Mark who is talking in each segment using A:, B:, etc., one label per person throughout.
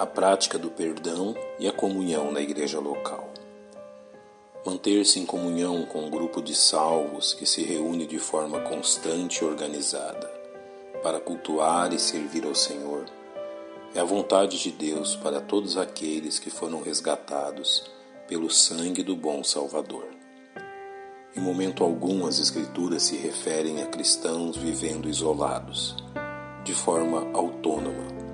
A: a prática do perdão e a comunhão na igreja local. Manter-se em comunhão com um grupo de salvos que se reúne de forma constante e organizada para cultuar e servir ao Senhor é a vontade de Deus para todos aqueles que foram resgatados pelo sangue do bom Salvador. Em momento algum as Escrituras se referem a cristãos vivendo isolados, de forma autônoma,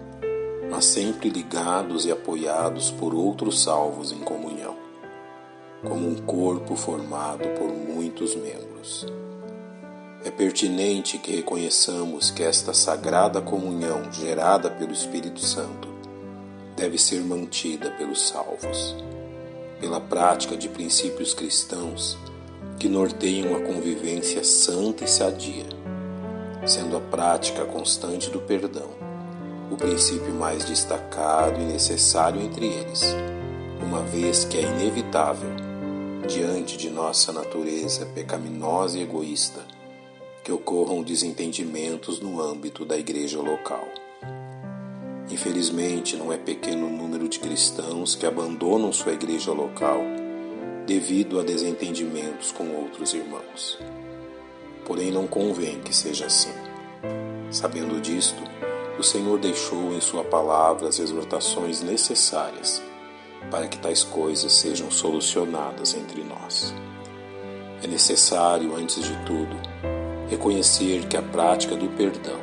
A: mas sempre ligados e apoiados por outros salvos em comunhão, como um corpo formado por muitos membros. É pertinente que reconheçamos que esta sagrada comunhão gerada pelo Espírito Santo deve ser mantida pelos salvos, pela prática de princípios cristãos que norteiam a convivência santa e sadia, sendo a prática constante do perdão o princípio mais destacado e necessário entre eles, uma vez que é inevitável, diante de nossa natureza pecaminosa e egoísta, que ocorram desentendimentos no âmbito da igreja local. Infelizmente, não é pequeno o número de cristãos que abandonam sua igreja local devido a desentendimentos com outros irmãos. Porém, não convém que seja assim. Sabendo disto, o Senhor deixou em Sua palavra as exortações necessárias para que tais coisas sejam solucionadas entre nós. É necessário, antes de tudo, reconhecer que a prática do perdão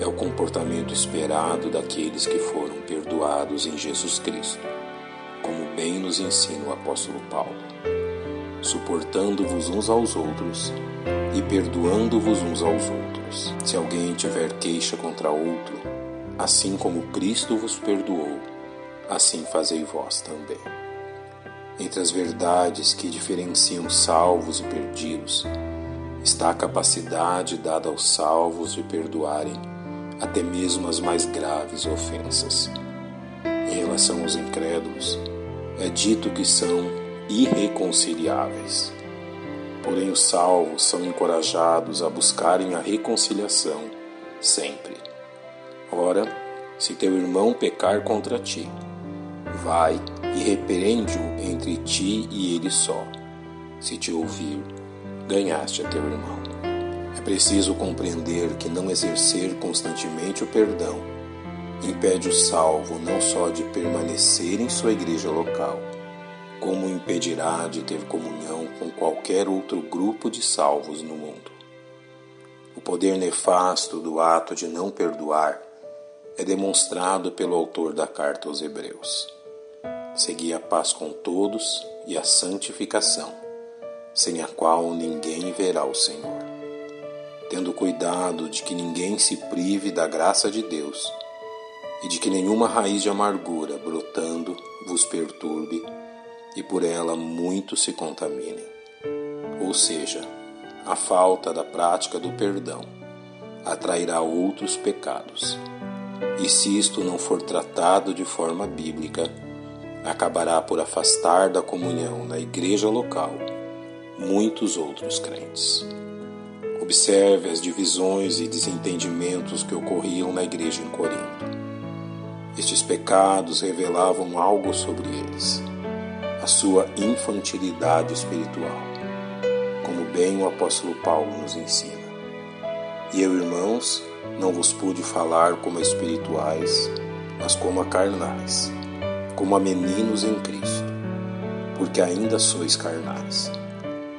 A: é o comportamento esperado daqueles que foram perdoados em Jesus Cristo, como bem nos ensina o apóstolo Paulo, suportando-vos uns aos outros e perdoando-vos uns aos outros. Se alguém tiver queixa contra outro, assim como Cristo vos perdoou, assim fazei vós também. Entre as verdades que diferenciam salvos e perdidos, está a capacidade dada aos salvos de perdoarem até mesmo as mais graves ofensas. Em relação aos incrédulos, é dito que são irreconciliáveis. Porém, os salvos são encorajados a buscarem a reconciliação sempre. Ora, se teu irmão pecar contra ti, vai e repreende-o entre ti e ele só. Se te ouvir, ganhaste a teu irmão. É preciso compreender que não exercer constantemente o perdão impede o salvo não só de permanecer em sua igreja local, como impedirá de ter comunhão com qualquer outro grupo de salvos no mundo. O poder nefasto do ato de não perdoar é demonstrado pelo autor da carta aos Hebreus. Segui a paz com todos e a santificação sem a qual ninguém verá o Senhor. Tendo cuidado de que ninguém se prive da graça de Deus e de que nenhuma raiz de amargura brotando vos perturbe e por ela muitos se contaminem. Ou seja, a falta da prática do perdão atrairá outros pecados. E se isto não for tratado de forma bíblica, acabará por afastar da comunhão na igreja local muitos outros crentes. Observe as divisões e desentendimentos que ocorriam na igreja em Corinto. Estes pecados revelavam algo sobre eles, sua infantilidade espiritual, como bem o apóstolo Paulo nos ensina. E eu, irmãos, não vos pude falar como espirituais, mas como a carnais, como a meninos em Cristo, porque ainda sois carnais.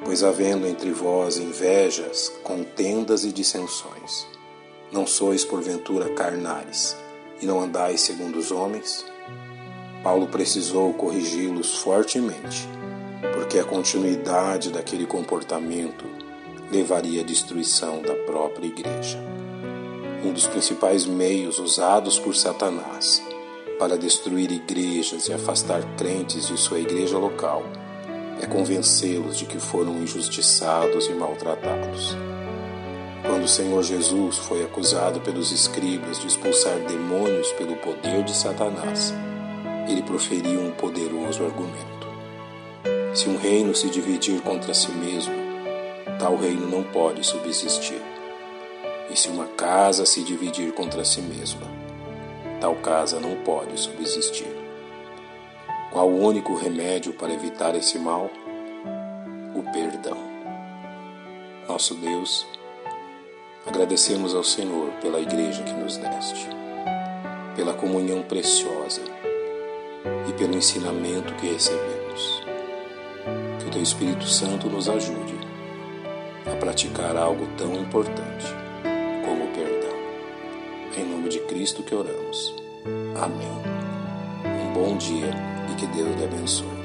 A: Pois havendo entre vós invejas, contendas e dissensões, não sois porventura carnais, e não andais segundo os homens? Paulo precisou corrigi-los fortemente, porque a continuidade daquele comportamento levaria à destruição da própria igreja. Um dos principais meios usados por Satanás para destruir igrejas e afastar crentes de sua igreja local é convencê-los de que foram injustiçados e maltratados. Quando o Senhor Jesus foi acusado pelos escribas de expulsar demônios pelo poder de Satanás, ele proferiu um poderoso argumento. Se um reino se dividir contra si mesmo, tal reino não pode subsistir. E se uma casa se dividir contra si mesma, tal casa não pode subsistir. Qual o único remédio para evitar esse mal? O perdão. Nosso Deus, agradecemos ao Senhor pela igreja que nos deste, pela comunhão preciosa e pelo ensinamento que recebemos. Que o Teu Espírito Santo nos ajude a praticar algo tão importante como o perdão. Em nome de Cristo que oramos. Amém. Um bom dia e que Deus lhe abençoe.